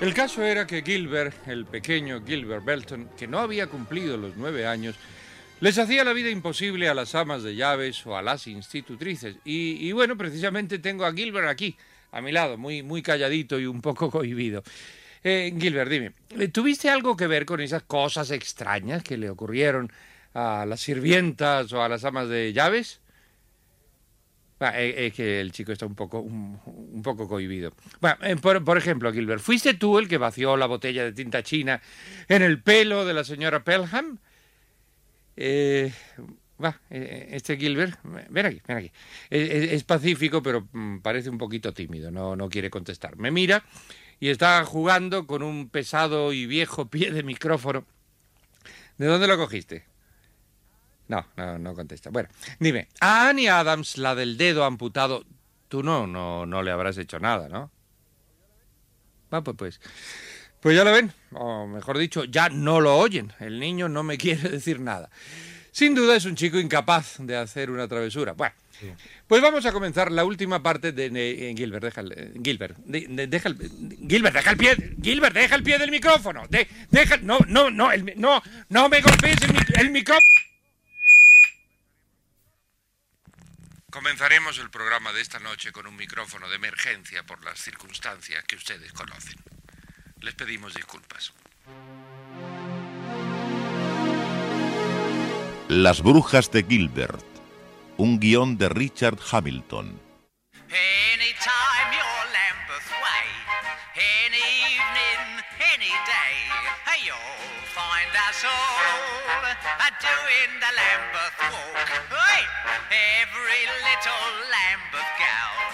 El caso era que Gilbert, el pequeño Gilbert Belton, que no había cumplido los nueve años, les hacía la vida imposible a las amas de llaves o a las institutrices. Y, bueno, precisamente tengo a Gilbert aquí, a mi lado, muy, muy calladito y un poco cohibido. Eh, Gilbert, dime, ¿eh, ¿tuviste algo que ver con esas cosas extrañas que le ocurrieron a las sirvientas o a las amas de llaves? Ah, es, que el chico está un poco, un, poco cohibido. Eh, por, ejemplo, Gilbert, ¿fuiste tú el que vació la botella de tinta china en el pelo de la señora Pelham? Eh, va, eh, este Gilbert, ven aquí, ven aquí. Es, es- es pacífico, pero mm, parece un poquito tímido, no, no quiere contestar. Me mira y está jugando con un pesado y viejo pie de micrófono. ¿De dónde lo cogiste? No, no, no contesta. Bueno, dime, a Annie Adams, la del dedo amputado, tú no, no, no le habrás hecho nada, ¿no? Va, pues, pues. Pues ya lo ven, o mejor dicho, ya no lo oyen. El niño no me quiere decir nada. Sin duda es un chico incapaz de hacer una travesura. Bueno, pues vamos a comenzar la última parte de de- Gilbert. Deja el, Gilbert, de- de- deja el, Gilbert, deja el pie. Gilbert, deja el pie del micrófono. De- deja, no, no, no, el no, no me golpees el, el micrófono. Comenzaremos el programa de esta noche con un micrófono de emergencia por las circunstancias que ustedes conocen. Les pedimos disculpas. Las brujas de Gilbert. Un guion de Richard Hamilton.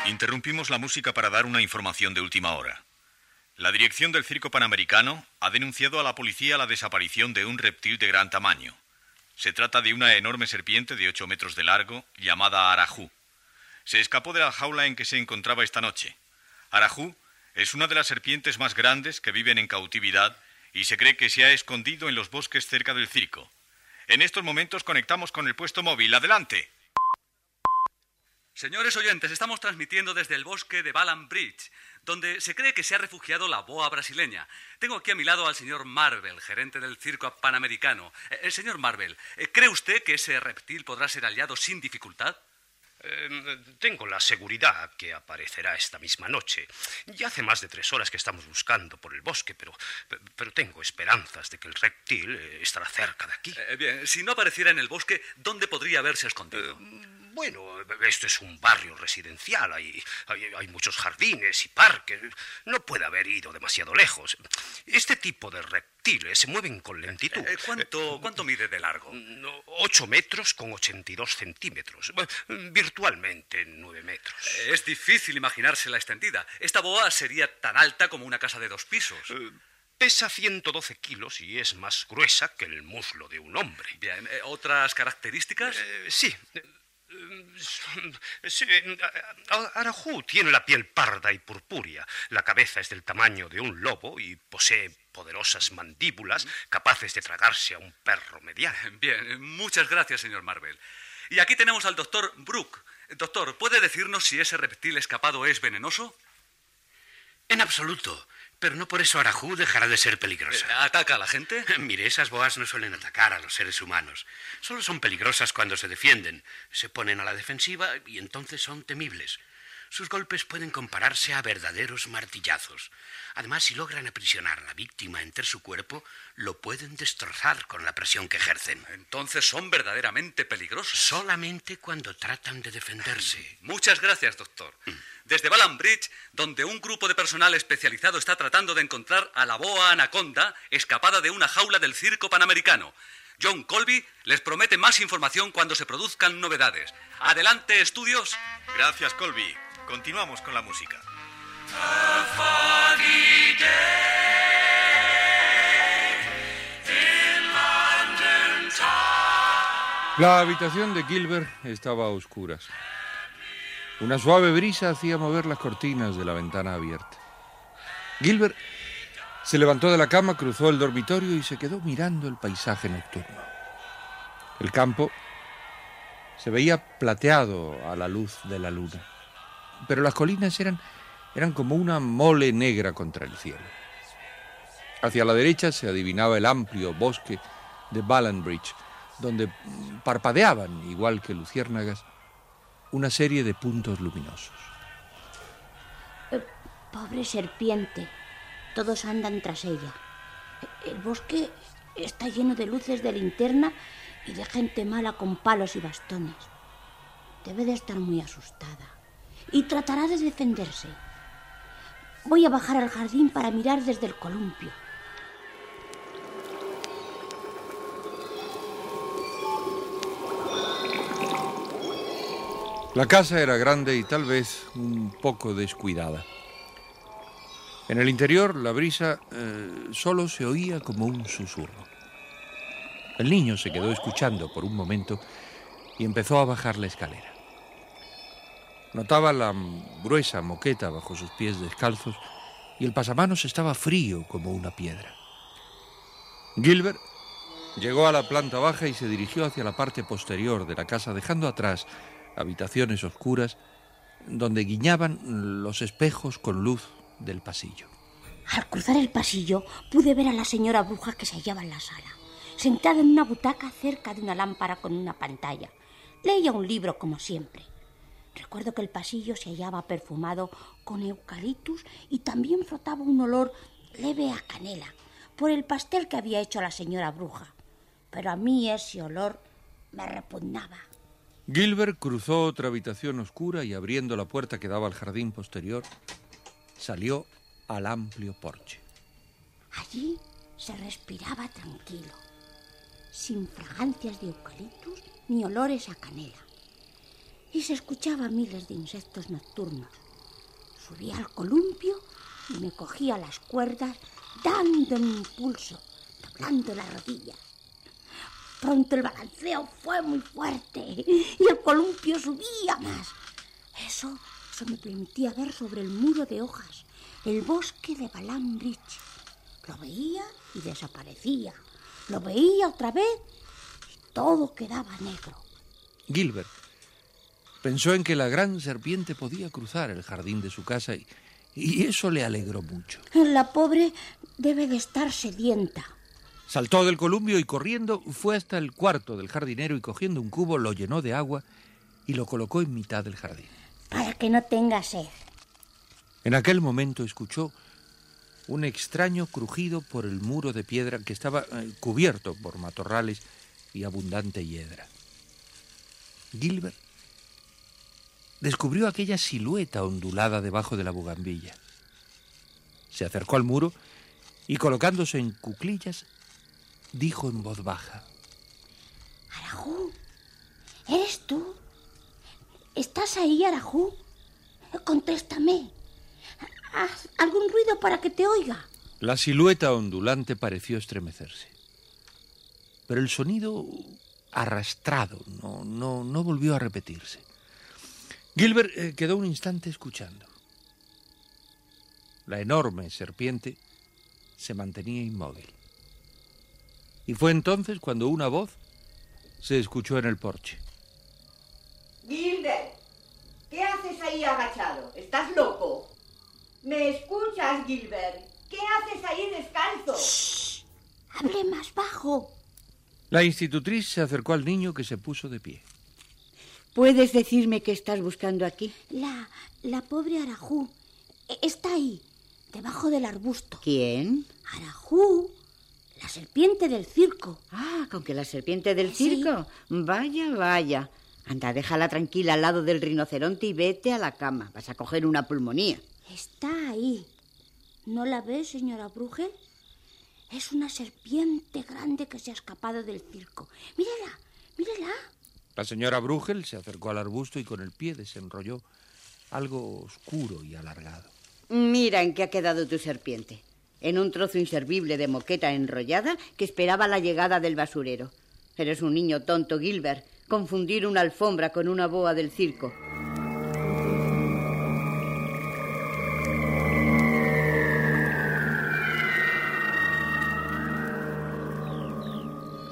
Interrumpimos la música para dar una información de última hora. La dirección del Circo Panamericano ha denunciado a la policía la desaparición de un reptil de gran tamaño. Se trata de una enorme serpiente de 8 metros de largo llamada Arajú. Se escapó de la jaula en que se encontraba esta noche. Arajú es una de las serpientes más grandes que viven en cautividad y se cree que se ha escondido en los bosques cerca del circo. En estos momentos conectamos con el puesto móvil. ¡Adelante! Señores oyentes, estamos transmitiendo desde el bosque de Balan Bridge, donde se cree que se ha refugiado la boa brasileña. Tengo aquí a mi lado al señor Marvel, gerente del circo panamericano. Eh, eh, señor Marvel, eh, ¿cree usted que ese reptil podrá ser hallado sin dificultad? Eh, tengo la seguridad que aparecerá esta misma noche. Ya hace más de tres horas que estamos buscando por el bosque, pero, pero tengo esperanzas de que el reptil eh, estará cerca de aquí. Eh, bien, si no apareciera en el bosque, ¿dónde podría haberse escondido? Bueno, esto es un barrio residencial, hay, hay, hay muchos jardines y parques. No puede haber ido demasiado lejos. Este tipo de reptiles se mueven con lentitud. Eh, ¿cuánto, ¿Cuánto mide de largo? No, 8 metros con 82 centímetros. Virtualmente 9 metros. Eh, Es difícil imaginársela extendida. Esta boa sería tan alta como una casa de dos pisos. Eh, Pesa 112 kilos y es más gruesa que el muslo de un hombre. Bien, eh, ¿otras características? Eh, sí. Eh, sí, Arajú tiene la piel parda y purpúrea. La cabeza es del tamaño de un lobo y posee poderosas mandíbulas capaces de tragarse a un perro mediano. Bien, eh, muchas gracias, señor Marvel. Y aquí tenemos al doctor Brooke. Doctor, ¿puede decirnos si ese reptil escapado es venenoso? En absoluto. Pero no por eso Arajú dejará de ser Eh, peligrosa. ¿Ataca a la gente? Mire, esas boas no suelen atacar a los seres humanos. Solo son peligrosas cuando se defienden. Se ponen a la defensiva y entonces son temibles. Sus golpes pueden compararse a verdaderos martillazos. Además, si logran aprisionar a la víctima entre su cuerpo, lo pueden destrozar con la presión que ejercen. Entonces son verdaderamente peligrosos. Solamente cuando tratan de defenderse. Muchas gracias, doctor. Desde Balan Bridge, donde un grupo de personal especializado está tratando de encontrar a la boa anaconda escapada de una jaula del circo panamericano. John Colby les promete más información cuando se produzcan novedades. Adelante, estudios. Gracias, Colby. Continuamos con la música. La habitación de Gilbert estaba a oscuras. Una suave brisa hacía mover las cortinas de la ventana abierta. Gilbert se levantó de la cama, cruzó el dormitorio y se quedó mirando el paisaje nocturno. El campo se veía plateado a la luz de la luna, pero las colinas eran, eran como una mole negra contra el cielo. Hacia la derecha se adivinaba el amplio bosque de Ballanbridge, donde parpadeaban, igual que luciérnagas, una serie de puntos luminosos. Eh, pobre serpiente. Todos andan tras ella. El bosque está lleno de luces de linterna y de gente mala con palos y bastones. Debe de estar muy asustada y tratará de defenderse. Voy a bajar al jardín para mirar desde el columpio. La casa era grande y tal vez un poco descuidada. En el interior la brisa eh, solo se oía como un susurro. El niño se quedó escuchando por un momento y empezó a bajar la escalera. Notaba la gruesa moqueta bajo sus pies descalzos y el pasamanos estaba frío como una piedra. Gilbert llegó a la planta baja y se dirigió hacia la parte posterior de la casa, dejando atrás habitaciones oscuras donde guiñaban los espejos con luz del pasillo. Al cruzar el pasillo pude ver a la señora bruja que se hallaba en la sala, sentada en una butaca cerca de una lámpara con una pantalla. Leía un libro como siempre. Recuerdo que el pasillo se hallaba perfumado con eucaliptus y también flotaba un olor leve a canela por el pastel que había hecho la señora bruja. Pero a mí ese olor me repugnaba. Gilbert cruzó otra habitación oscura y abriendo la puerta que daba al jardín posterior, salió al amplio porche. Allí se respiraba tranquilo, sin fragancias de eucaliptus ni olores a canela. Y se escuchaba miles de insectos nocturnos. Subí al columpio y me cogía las cuerdas dando un impulso, doblando las rodillas. Pronto el balanceo fue muy fuerte y el columpio subía más. Eso, eso me permitía ver sobre el muro de hojas el bosque de Balambridge. Lo veía y desaparecía. Lo veía otra vez y todo quedaba negro. Gilbert pensó en que la gran serpiente podía cruzar el jardín de su casa y, y eso le alegró mucho. La pobre debe de estar sedienta. Saltó del columpio y corriendo fue hasta el cuarto del jardinero y cogiendo un cubo lo llenó de agua y lo colocó en mitad del jardín. Para que no tenga sed. En aquel momento escuchó un extraño crujido por el muro de piedra que estaba eh, cubierto por matorrales y abundante hiedra. Gilbert descubrió aquella silueta ondulada debajo de la bugambilla. Se acercó al muro y colocándose en cuclillas dijo en voz baja. Arajú, ¿eres tú? ¿Estás ahí, Arajú? Contéstame. Haz algún ruido para que te oiga. La silueta ondulante pareció estremecerse. Pero el sonido arrastrado no, no, no volvió a repetirse. Gilbert eh, quedó un instante escuchando. La enorme serpiente se mantenía inmóvil. Y fue entonces cuando una voz se escuchó en el porche. Gilbert, ¿qué haces ahí agachado? ¿Estás loco? ¿Me escuchas, Gilbert? ¿Qué haces ahí descalzo? Hable más bajo. La institutriz se acercó al niño que se puso de pie. ¿Puedes decirme qué estás buscando aquí? La, la pobre Arajú. E- Está ahí, debajo del arbusto. ¿Quién? Arajú, la serpiente del circo. Ah, con que la serpiente del Sí. circo. Vaya, vaya. Anda, déjala tranquila al lado del rinoceronte y vete a la cama. Vas a coger una pulmonía. Está ahí. ¿No la ves, señora Brugel? Es una serpiente grande que se ha escapado del circo. Mírala, mírala. La señora Brugel se acercó al arbusto y con el pie desenrolló algo oscuro y alargado. Mira en qué ha quedado tu serpiente. En un trozo inservible de moqueta enrollada que esperaba la llegada del basurero. Eres un niño tonto, Gilbert. Confundir una alfombra con una boa del circo.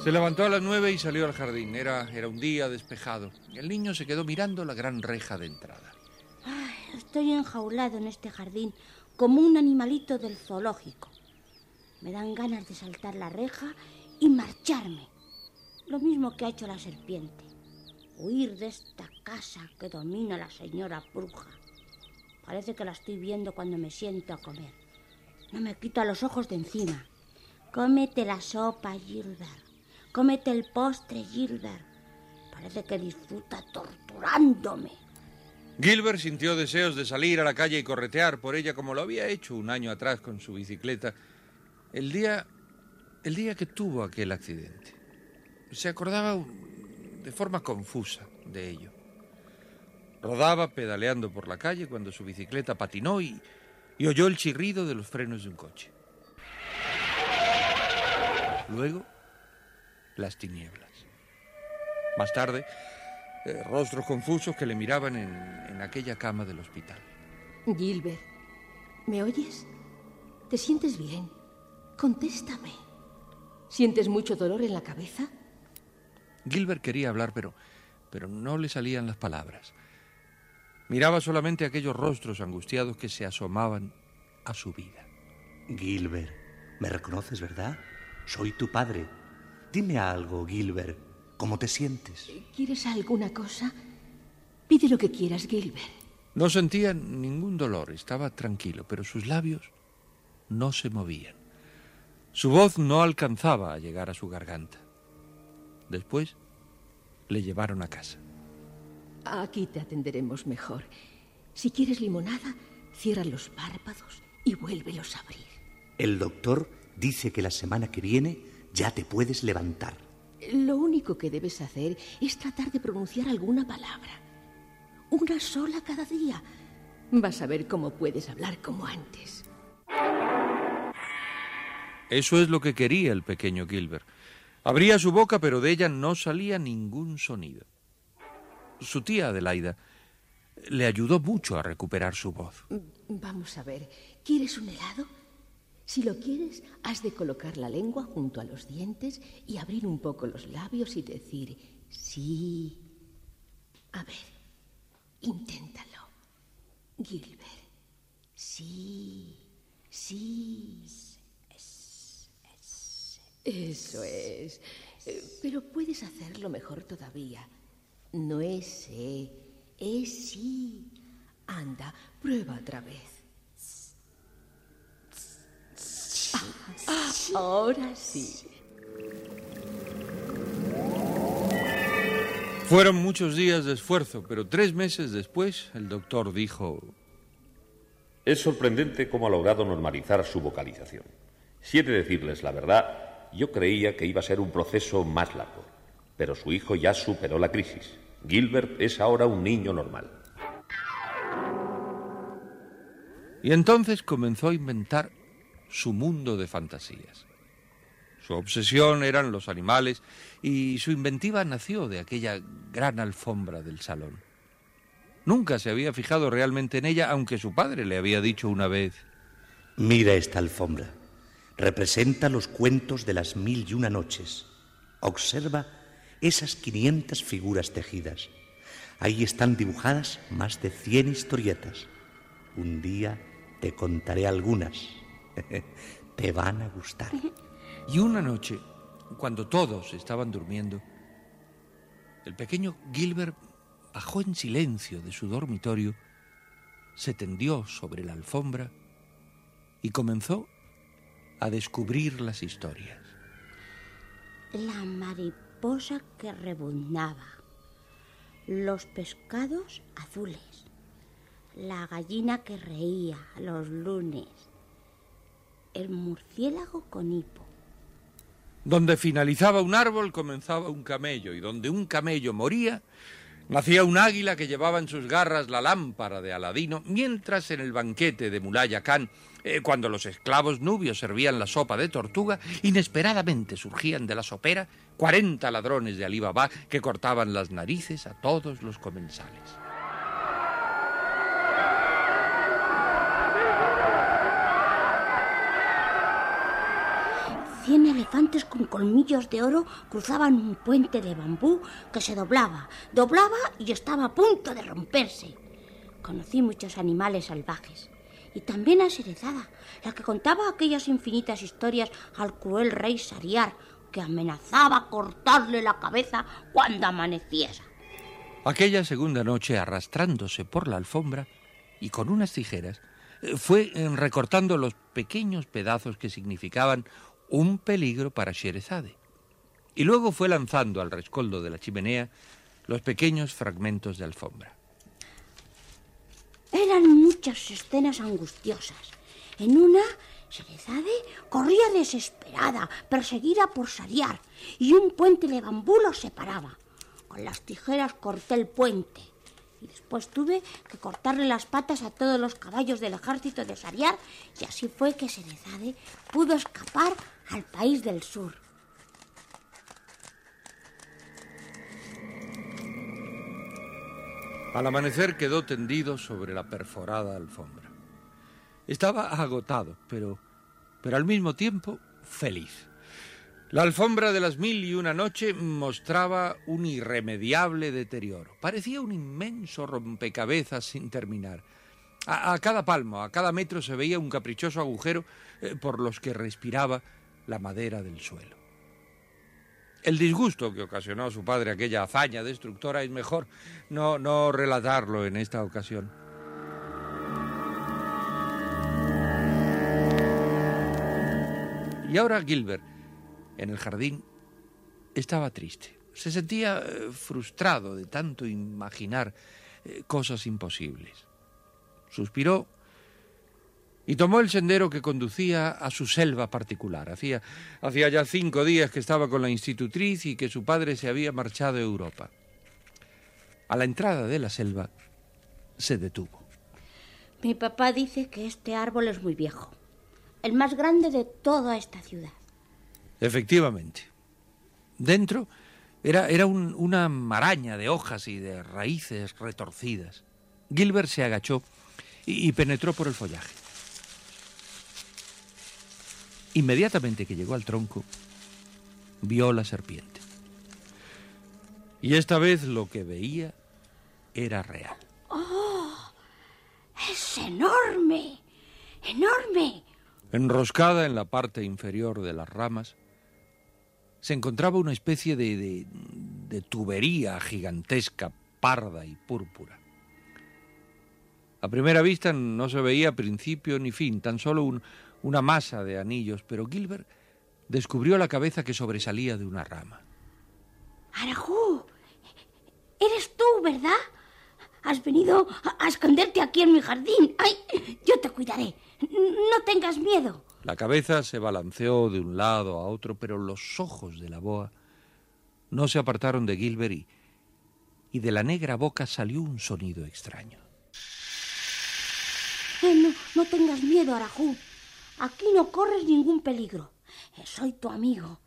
Se levantó a las nueve y salió al jardín. Era, era un día despejado. El niño se quedó mirando la gran reja de entrada. Ay, estoy enjaulado en este jardín como un animalito del zoológico. Me dan ganas de saltar la reja y marcharme. Lo mismo que ha hecho la serpiente. Huir de esta casa que domina la señora bruja. Parece que la estoy viendo cuando me siento a comer. No me quita los ojos de encima. Cómete la sopa, Gilbert. Cómete el postre, Gilbert. Parece que disfruta torturándome. Gilbert sintió deseos de salir a la calle y corretear por ella como lo había hecho un año atrás con su bicicleta. El día, el día que tuvo aquel accidente. Se acordaba de forma confusa de ello. Rodaba pedaleando por la calle cuando su bicicleta patinó y, y oyó el chirrido de los frenos de un coche. Luego, las tinieblas. Más tarde, eh, rostros confusos que le miraban en, en aquella cama del hospital. Gilbert, ¿me oyes? ¿Te sientes bien? Contéstame. ¿Sientes mucho dolor en la cabeza? Gilbert quería hablar, pero, pero no le salían las palabras. Miraba solamente aquellos rostros angustiados que se asomaban a su vida. Gilbert, ¿me reconoces, verdad? Soy tu padre. Dime algo, Gilbert. ¿Cómo te sientes? ¿Quieres alguna cosa? Pide lo que quieras, Gilbert. No sentía ningún dolor, estaba tranquilo, pero sus labios no se movían. Su voz no alcanzaba a llegar a su garganta. Después le llevaron a casa. Aquí te atenderemos mejor. Si quieres limonada, cierra los párpados y vuélvelos a abrir. El doctor dice que la semana que viene ya te puedes levantar. Lo único que debes hacer es tratar de pronunciar alguna palabra. Una sola cada día. Vas a ver cómo puedes hablar como antes. Eso es lo que quería el pequeño Gilbert. Abría su boca, pero de ella no salía ningún sonido. Su tía Adelaida le ayudó mucho a recuperar su voz. Vamos a ver, ¿quieres un helado? Si lo quieres, has de colocar la lengua junto a los dientes y abrir un poco los labios y decir sí. A ver, inténtalo. Gilbert. Sí, sí. Eso es. Pero puedes hacerlo mejor todavía. No es eh, es sí. Anda, prueba otra vez. Ah, ahora sí. Fueron muchos días de esfuerzo, pero tres meses después el doctor dijo... Es sorprendente cómo ha logrado normalizar su vocalización. Si he de decirles la verdad, yo creía que iba a ser un proceso más largo, pero su hijo ya superó la crisis. Gilbert es ahora un niño normal. Y entonces comenzó a inventar su mundo de fantasías. Su obsesión eran los animales y su inventiva nació de aquella gran alfombra del salón. Nunca se había fijado realmente en ella, aunque su padre le había dicho una vez. Mira esta alfombra. Representa los cuentos de las mil y una noches. Observa esas 500 figuras tejidas. Ahí están dibujadas más de 100 historietas. Un día te contaré algunas. te van a gustar. Y una noche, cuando todos estaban durmiendo, el pequeño Gilbert bajó en silencio de su dormitorio, se tendió sobre la alfombra y comenzó a descubrir las historias. La mariposa que rebuznaba, los pescados azules, la gallina que reía los lunes, el murciélago con hipo. Donde finalizaba un árbol comenzaba un camello y donde un camello moría nacía un águila que llevaba en sus garras la lámpara de Aladino, mientras en el banquete de Mulaya Khan, eh, cuando los esclavos nubios servían la sopa de tortuga, inesperadamente surgían de la sopera cuarenta ladrones de Alí Baba que cortaban las narices a todos los comensales. Elefantes con colmillos de oro cruzaban un puente de bambú que se doblaba, doblaba y estaba a punto de romperse. Conocí muchos animales salvajes y también a Serezada, la que contaba aquellas infinitas historias al cruel rey Sariar, que amenazaba cortarle la cabeza cuando amaneciera. Aquella segunda noche, arrastrándose por la alfombra y con unas tijeras, fue eh, recortando los pequeños pedazos que significaban un peligro para Sherezade. Y luego fue lanzando al rescoldo de la chimenea los pequeños fragmentos de alfombra. Eran muchas escenas angustiosas. En una, Sherezade corría desesperada, perseguida por Sariar, y un puente de bambú los separaba. Con las tijeras corté el puente. Y después tuve que cortarle las patas a todos los caballos del ejército de Sariar, y así fue que Serezade pudo escapar al país del sur. Al amanecer quedó tendido sobre la perforada alfombra. Estaba agotado, pero, pero al mismo tiempo feliz. La alfombra de las mil y una noche mostraba un irremediable deterioro. Parecía un inmenso rompecabezas sin terminar. A, cada palmo, a cada metro se veía un caprichoso agujero eh, por los que respiraba la madera del suelo. El disgusto que ocasionó a su padre aquella hazaña destructora es mejor no, no relatarlo en esta ocasión. Y ahora Gilbert, en el jardín, estaba triste. Se sentía eh, frustrado de tanto imaginar eh, cosas imposibles. Suspiró y tomó el sendero que conducía a su selva particular. Hacía, hacía ya cinco días que estaba con la institutriz y que su padre se había marchado a Europa. A la entrada de la selva se detuvo. Mi papá dice que este árbol es muy viejo, el más grande de toda esta ciudad. Efectivamente. Dentro era, era un- una maraña de hojas y de raíces retorcidas. Gilbert se agachó y, y penetró por el follaje. Inmediatamente que llegó al tronco, vio la serpiente. Y esta vez lo que veía era real. ¡Oh! ¡Es enorme! ¡Enorme! Enroscada en la parte inferior de las ramas, se encontraba una especie de, de- de tubería gigantesca, parda y púrpura. A primera vista no se veía principio ni fin, tan solo un- una masa de anillos, pero Gilbert descubrió la cabeza que sobresalía de una rama. Arajú, eres tú, ¿verdad? Has venido a a esconderte aquí en mi jardín. ¡Ay! Yo te cuidaré. No tengas miedo. La cabeza se balanceó de un lado a otro, pero los ojos de la boa no se apartaron de Gilbert y, y de la negra boca salió un sonido extraño. Eh, no, no tengas miedo, Arajú. Aquí no corres ningún peligro. Eh, Soy tu amigo.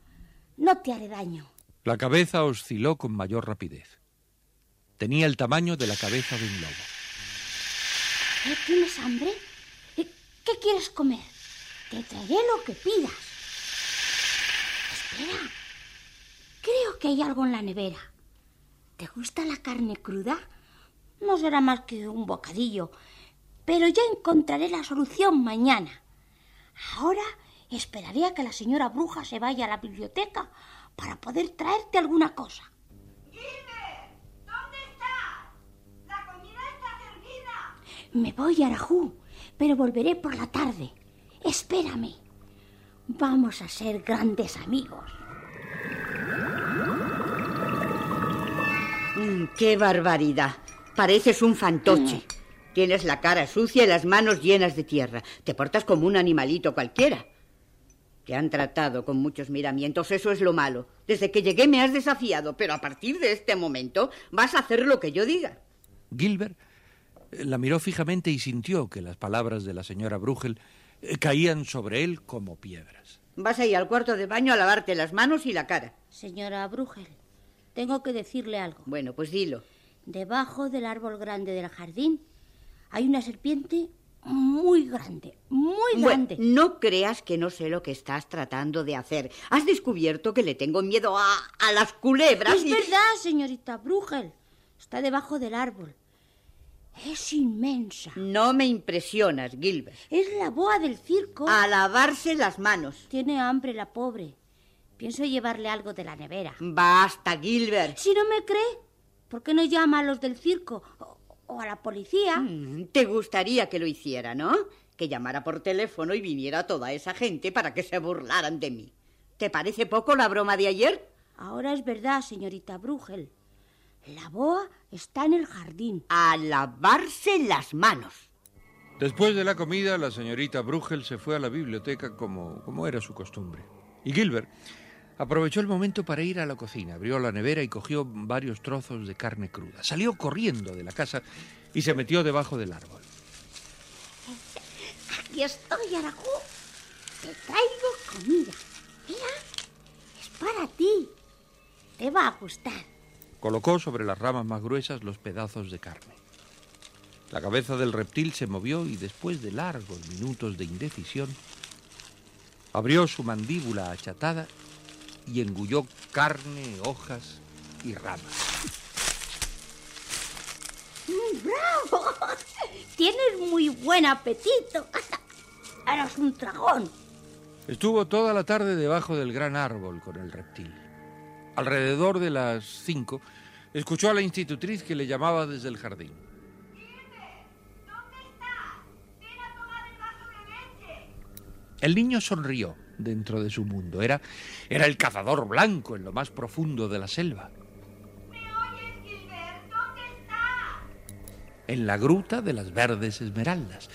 No te haré daño. La cabeza osciló con mayor rapidez. Tenía el tamaño de la cabeza de un lobo. ¿Eh, ¿Tienes hambre? ¿Qué quieres comer? Te traeré lo que pidas. Espera. Creo que hay algo en la nevera. ¿Te gusta la carne cruda? No será más que un bocadillo, pero ya encontraré la solución mañana. Ahora esperaré a que la señora bruja se vaya a la biblioteca para poder traerte alguna cosa. Me voy a Arajú, pero volveré por la tarde. Espérame. Vamos a ser grandes amigos. Mm, ¡Qué barbaridad! Pareces un fantoche. Tienes la cara sucia y las manos llenas de tierra. Te portas como un animalito cualquiera. Te han tratado con muchos miramientos, eso es lo malo. Desde que llegué me has desafiado, pero a partir de este momento vas a hacer lo que yo diga. Gilbert eh, la miró fijamente y sintió que las palabras de la señora Brugel caían sobre él como piedras. Vas a ir al cuarto de baño a lavarte las manos y la cara. Señora Brugel, tengo que decirle algo. Bueno, pues dilo. Debajo del árbol grande del jardín hay una serpiente muy grande, muy Bueno, grande. no creas que no sé lo que estás tratando de hacer. Has descubierto que le tengo miedo a, a las culebras. Es y- verdad, señorita Brugel. Está debajo del árbol. Es inmensa. No me impresionas, Gilbert. Es la boa del circo. A lavarse las manos. Tiene hambre la pobre. Pienso llevarle algo de la nevera. Basta, Gilbert. Si no me cree, ¿por qué no llama a los del circo o, o a la policía? Mm, Te gustaría que lo hiciera, ¿no? Que llamara por teléfono y viniera toda esa gente para que se burlaran de mí. ¿Te parece poco la broma de ayer? Ahora es verdad, señorita Brugel. La boa está en el jardín. A lavarse las manos. Después de la comida, la señorita Brugel se fue a la biblioteca como, como era su costumbre. Y Gilbert aprovechó el momento para ir a la cocina, abrió la nevera y cogió varios trozos de carne cruda. Salió corriendo de la casa y se metió debajo del árbol. Aquí estoy, Arajú. Te traigo comida. Mira, es para ti. Te va a gustar. Colocó sobre las ramas más gruesas los pedazos de carne. La cabeza del reptil se movió y después de largos minutos de indecisión, abrió su mandíbula achatada y engulló carne, hojas y ramas. ¡Bravo! Tienes muy buen apetito. Eres un dragón. Estuvo toda la tarde debajo del gran árbol con el reptil. Alrededor de las cinco, escuchó a la institutriz que le llamaba desde el jardín. El niño sonrió dentro de su mundo. Era, era el cazador blanco en lo más profundo de la selva. En la gruta de las verdes esmeraldas.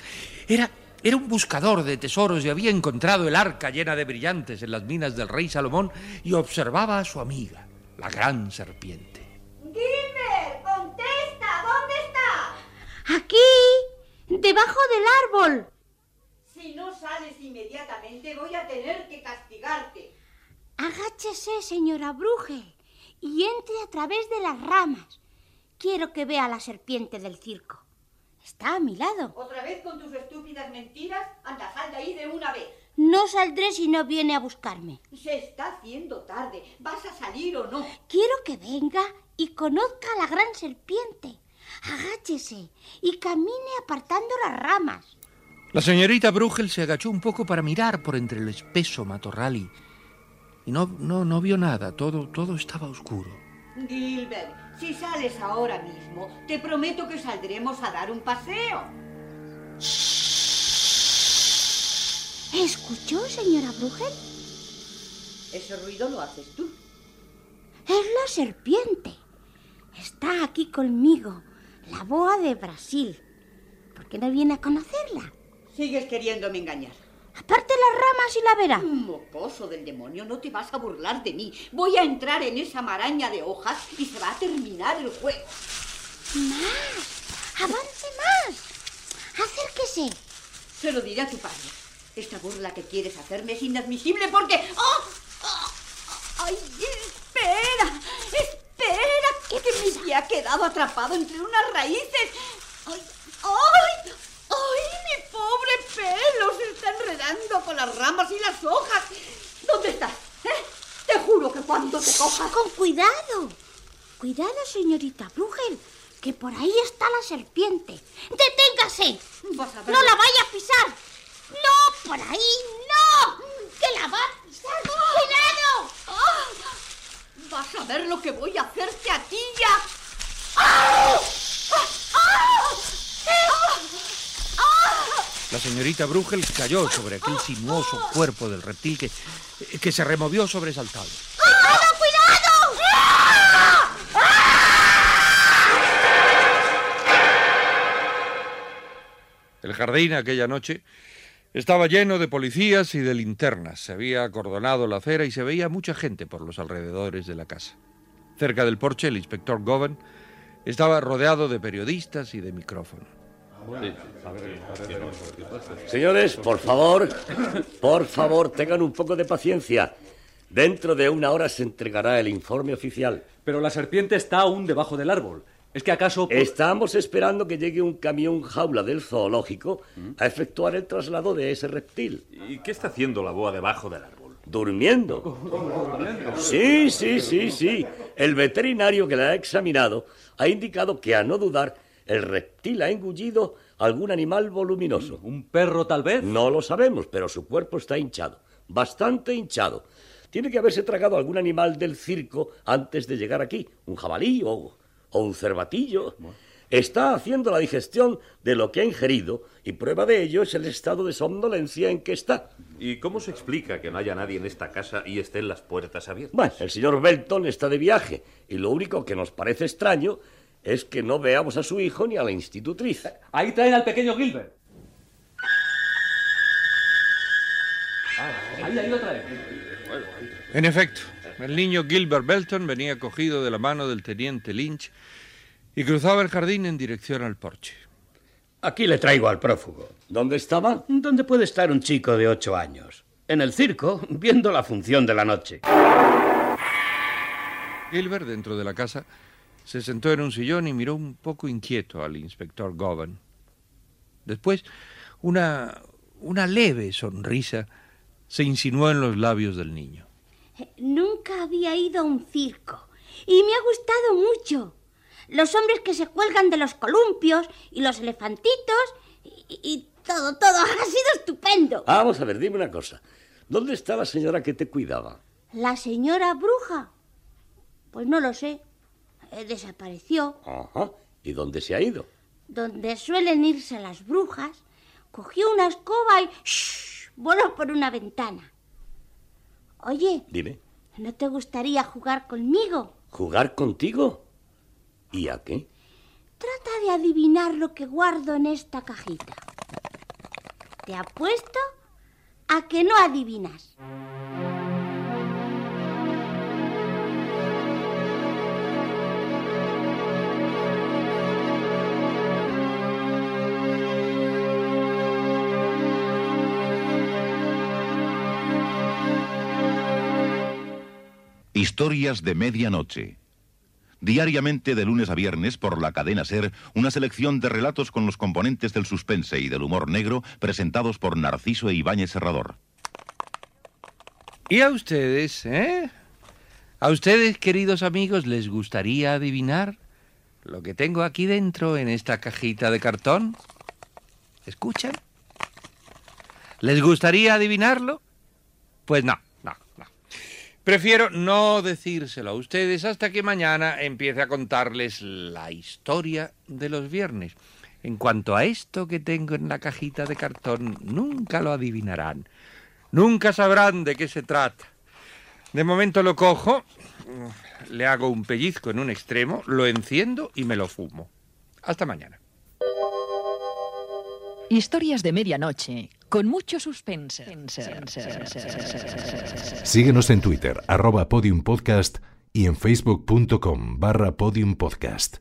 Era, era un buscador de tesoros y había encontrado el arca llena de brillantes en las minas del rey Salomón y observaba a su amiga, la gran serpiente. Gilbert, contesta, ¿dónde está? Aquí, debajo del árbol. Si no sales inmediatamente voy a tener que castigarte. Agáchese, señora Brugel, y entre a través de las ramas. Quiero que vea a la serpiente del circo. Está a mi lado. ¿Otra vez con tus estúpidas mentiras? Anda, sal de ahí de una vez. No saldré si no viene a buscarme. Se está haciendo tarde. ¿Vas a salir o no? Quiero que venga y conozca a la gran serpiente. Agáchese y camine apartando las ramas. La señorita Brugel se agachó un poco para mirar por entre el espeso matorral y, y no, no, no vio nada. Todo, todo estaba oscuro. Gilbert, si sales ahora mismo, te prometo que saldremos a dar un paseo. ¿Escuchó, señora Brugel? Ese ruido lo haces tú. Es la serpiente. Está aquí conmigo, la boa de Brasil. ¿Por qué no viene a conocerla? Sigues queriéndome engañar. Aparte las ramas y la verá. Mocoso del demonio, no te vas a burlar de mí. Voy a entrar en esa maraña de hojas y se va a terminar el juego. Más. Avance más. Acérquese. Se lo diré a tu padre. Esta burla que quieres hacerme es inadmisible porque... ¡Oh! ¡Oh! ¡Ay, espera! ¡Espera! Que me había quedado atrapado entre unas raíces. ¡Ay! ¡Ay! ¡Ay! ¡Mi pobre pelo se está enredando con las ramas y las hojas! ¿Dónde estás? ¿Eh? Te juro que cuando te cojas... Con cuidado. Cuidado, señorita Brugel, que por ahí está la serpiente. ¡Deténgase! ¡No la vaya a pisar! ¡No, por ahí! ¡No! ¡Que la va a pisar! ¡Cuidado! ¡Ah! Vas a ver lo que voy a hacerte a ti ya. ¡Ah! ¡Ah! ¡Ah! La señorita Brugel cayó sobre aquel sinuoso cuerpo del reptil que, que se removió sobresaltado. ¡Cuidado, cuidado! El jardín aquella noche estaba lleno de policías y de linternas. Se había acordonado la acera y se veía mucha gente por los alrededores de la casa. Cerca del porche, el inspector Govan estaba rodeado de periodistas y de micrófonos. Señores, por favor, por favor, tengan un poco de paciencia. Dentro de una hora se entregará el informe oficial. Pero la serpiente está aún debajo del árbol. ¿Es que acaso... Estamos esperando que llegue un camión jaula del zoológico a efectuar el traslado de ese reptil. ¿Y qué está haciendo la boa debajo del árbol? Durmiendo. Sí, sí, sí, sí. El veterinario que la ha examinado ha indicado que, a no dudar, el reptil ha engullido algún animal voluminoso. ¿Un perro tal vez? No lo sabemos, pero su cuerpo está hinchado. Bastante hinchado. Tiene que haberse tragado algún animal del circo antes de llegar aquí. Un jabalí o, o un cervatillo. Está haciendo la digestión de lo que ha ingerido y prueba de ello es el estado de somnolencia en que está. ¿Y cómo se explica que no haya nadie en esta casa y estén las puertas abiertas? Bueno, el señor Belton está de viaje y lo único que nos parece extraño es que no veamos a su hijo ni a la institutriz. Ahí traen al pequeño Gilbert. Ahí, ahí lo traen. En efecto, el niño Gilbert Belton venía cogido de la mano del teniente Lynch y cruzaba el jardín en dirección al porche. Aquí le traigo al prófugo. ¿Dónde estaba? ¿Dónde puede estar un chico de ocho años? En el circo, viendo la función de la noche. Gilbert, dentro de la casa, se sentó en un sillón y miró un poco inquieto al inspector Govan. Después, una, una leve sonrisa se insinuó en los labios del niño. Nunca había ido a un circo y me ha gustado mucho. Los hombres que se cuelgan de los columpios y los elefantitos y, y todo, todo ha sido estupendo. Vamos a ver, dime una cosa. ¿Dónde está la señora que te cuidaba? ¿La señora bruja? Pues no lo sé. Eh, desapareció. Ajá. ¿Y dónde se ha ido? Donde suelen irse las brujas, cogió una escoba y ¡shh! voló por una ventana. Oye, Dime. ¿no te gustaría jugar conmigo? ¿Jugar contigo? ¿Y a qué? Trata de adivinar lo que guardo en esta cajita. Te apuesto a que no adivinas. Historias de medianoche. Diariamente de lunes a viernes por la cadena Ser, una selección de relatos con los componentes del suspense y del humor negro presentados por Narciso e Ibáñez Serrador. ¿Y a ustedes, eh? ¿A ustedes, queridos amigos, les gustaría adivinar lo que tengo aquí dentro en esta cajita de cartón? ¿Escuchan? ¿Les gustaría adivinarlo? Pues no. Prefiero no decírselo a ustedes hasta que mañana empiece a contarles la historia de los viernes. En cuanto a esto que tengo en la cajita de cartón, nunca lo adivinarán. Nunca sabrán de qué se trata. De momento lo cojo, le hago un pellizco en un extremo, lo enciendo y me lo fumo. Hasta mañana. Historias de medianoche, con mucho suspense. Síguenos en Twitter, arroba podiumpodcast y en facebook.com barra podiumpodcast.